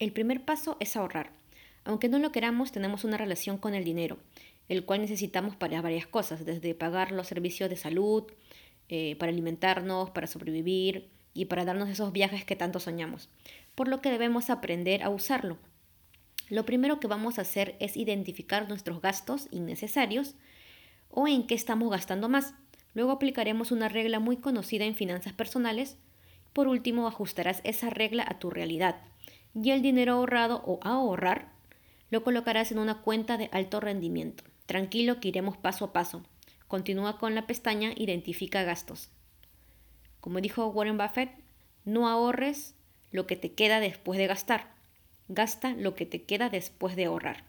El primer paso es ahorrar. Aunque no lo queramos, tenemos una relación con el dinero, el cual necesitamos para varias cosas, desde pagar los servicios de salud, eh, para alimentarnos, para sobrevivir y para darnos esos viajes que tanto soñamos, por lo que debemos aprender a usarlo. Lo primero que vamos a hacer es identificar nuestros gastos innecesarios o en qué estamos gastando más. Luego aplicaremos una regla muy conocida en finanzas personales. Por último, ajustarás esa regla a tu realidad y el dinero ahorrado o ahorrar lo colocarás en una cuenta de alto rendimiento. Tranquilo que iremos paso a paso. Continúa con la pestaña Identifica gastos. Como dijo Warren Buffett, no ahorres lo que te queda después de gastar. Gasta lo que te queda después de ahorrar.